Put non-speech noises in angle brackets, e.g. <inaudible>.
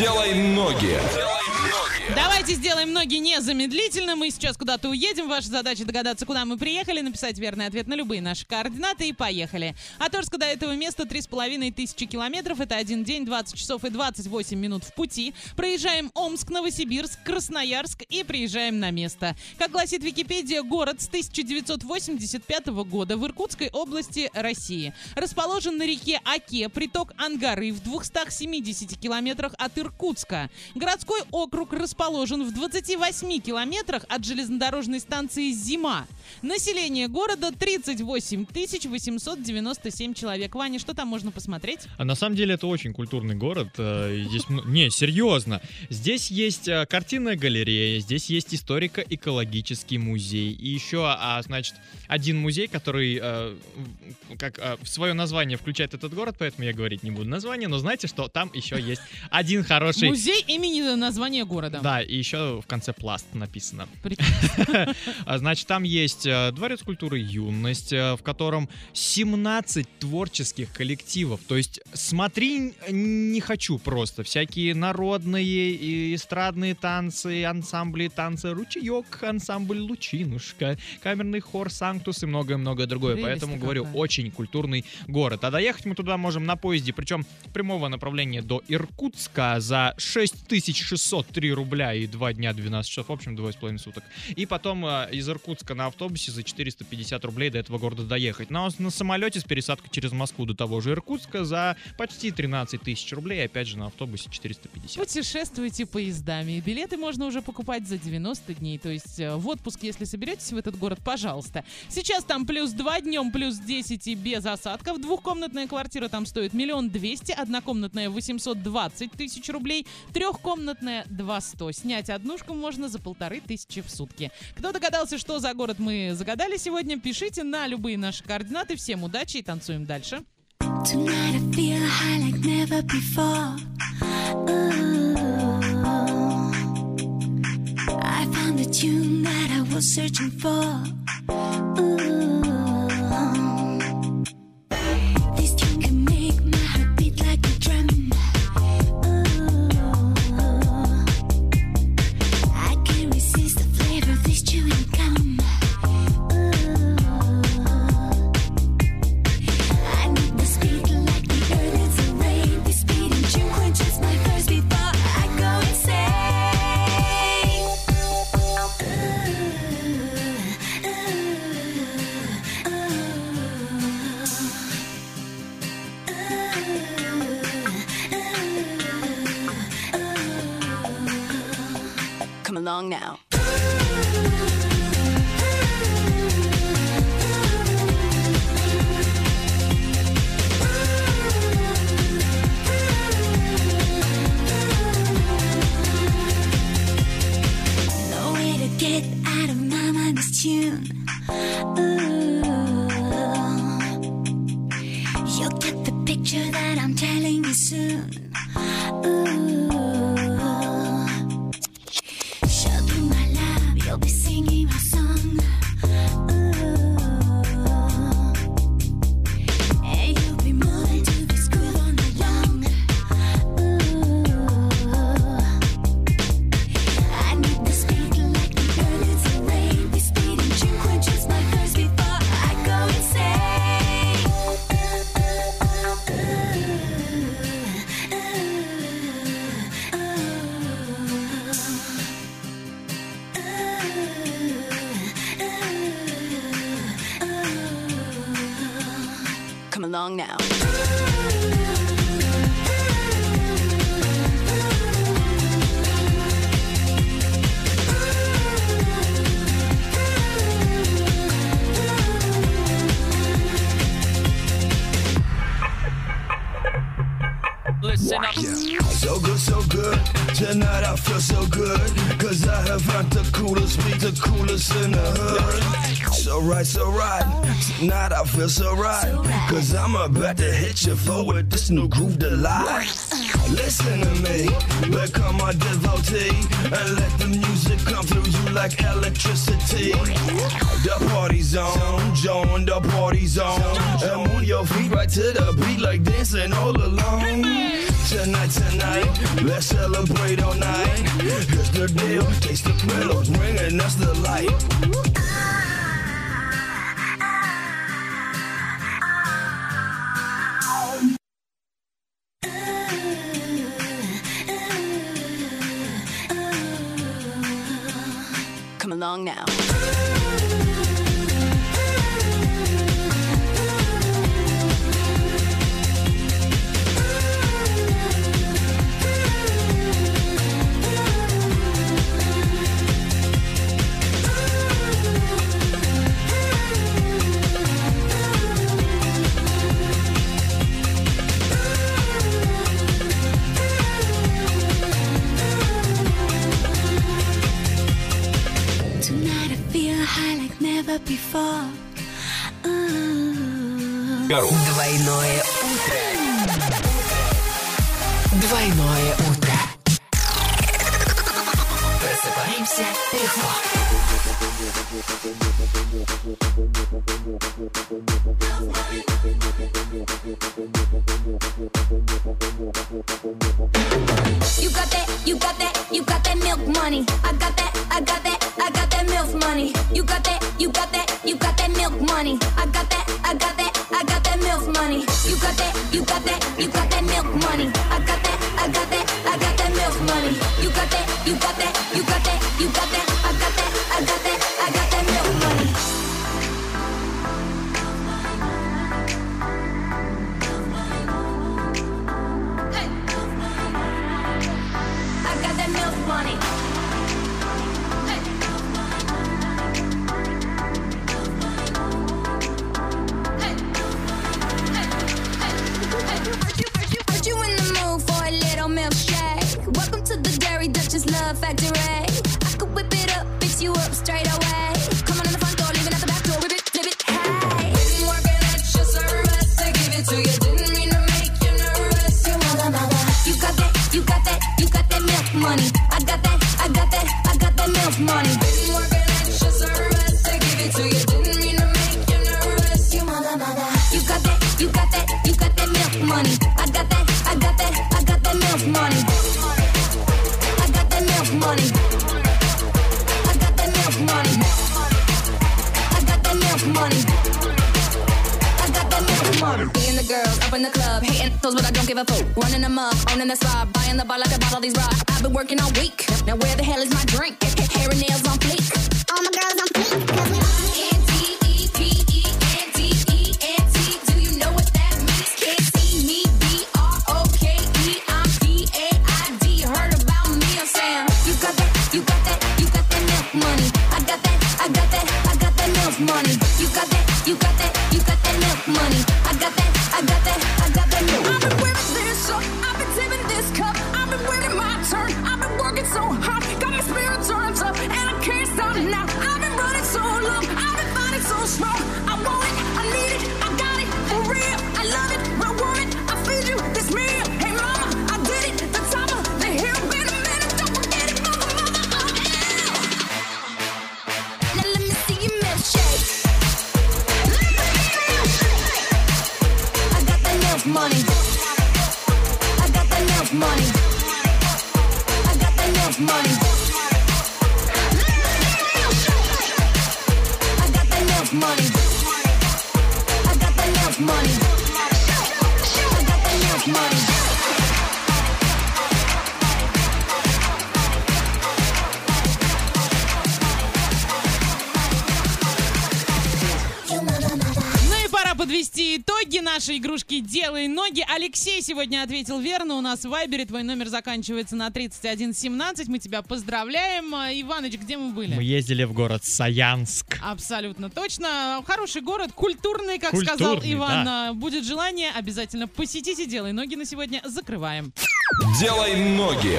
Делай ноги. Давайте сделаем ноги незамедлительно. Мы сейчас куда-то уедем. Ваша задача догадаться, куда мы приехали, написать верный ответ на любые наши координаты и поехали. От Орска до этого места 3,5 тысячи километров. Это один день, 20 часов и 28 минут в пути. Проезжаем Омск, Новосибирск, Красноярск и приезжаем на место. Как гласит Википедия, город с 1985 года в Иркутской области России. Расположен на реке Оке, приток Ангары в 270 километрах от Иркутска. Городской округ расположен в 28 километрах от железнодорожной станции «Зима». Население города 38 897 человек. Ваня, что там можно посмотреть? А на самом деле это очень культурный город. э, Здесь, не, серьезно. Здесь есть э, картинная галерея, здесь есть историко-экологический музей. И еще, а, значит, один музей, который э, как в свое название включает этот город, поэтому я говорить не буду название, но знаете, что там еще есть один хороший... Музей имени названия города. Да, и еще в конце пласт написано. <laughs> А, Значит, там есть э, Дворец культуры «Юность», э, в котором 17 творческих коллективов. То есть смотри не хочу просто. Всякие народные и эстрадные танцы, ансамбли танцы «Ручеек», ансамбль «Лучинушка», камерный хор «Санктус» и многое-многое другое. Поэтому, говорю, очень культурный город. А доехать мы туда можем на поезде, причем прямого направления до Иркутска за 6603 рубля и 2 дня 12 часов, в общем, 2,5 суток. И потом э, из Иркутска на автобусе за 450 рублей до этого города доехать. Но на самолете с пересадкой через Москву до того же Иркутска за почти 13 тысяч рублей, опять же на автобусе 450. Путешествуйте поездами. Билеты можно уже покупать за 90 дней. То есть э, в отпуск, если соберетесь в этот город, пожалуйста. Сейчас там плюс 2 днем, плюс 10 и без осадков. Двухкомнатная квартира там стоит миллион двести, однокомнатная 820 тысяч рублей, трехкомнатная 200. Снять однушку можно за полторы тысячи в сутки. Кто догадался, что за город мы загадали сегодня, пишите на любые наши координаты. Всем удачи и танцуем дальше. Searching for. Ooh. long now. Come along now. Listen up. So good, so good. Tonight I feel so good. Cause I have found the coolest beat, the coolest in the hood. So right, so right. Tonight I feel so right. Cause I'm about to hit you forward this new groove delight. Listen to me, become my devotee. And let the music come through you like electricity. The party's on, join the party's on. And move your feet right to the beat like dancing all along. Tonight, tonight, let's celebrate all night. Here's the deal, taste the thrill bringing us the light. song now. Ooh. Двойное утро. Двойное утро. Просыпаемся легко. You got that, you got that, you got that milk money. I got that, I got that, I got that milk money. You got that, you got that, you got that milk money. I got that, I got you got that, you got that, you got that, got that, I got that, I got that milk money. I got that milk money. I got that milk money. I got that milk money. I got that milk money. Me the girls up in the club, hating those, but I don't give a fuck. Running them up, owning the spot, buying the bar like I bought all these rocks. I've been working all week. Now where the hell is my drink? Hair and nails on fleek. All my girls money. I got that milk money. I got that milk money. I got money. I got money. Money. Нашей игрушки «Делай ноги». Алексей сегодня ответил верно. У нас в Вайбере твой номер заканчивается на 3117. Мы тебя поздравляем. А, Иваныч, где мы были? Мы ездили в город Саянск. Абсолютно точно. Хороший город, культурный, как Культурный, сказал Иван. да. Будет желание, обязательно посетите. Делай ноги на сегодня. Закрываем. Делай ноги.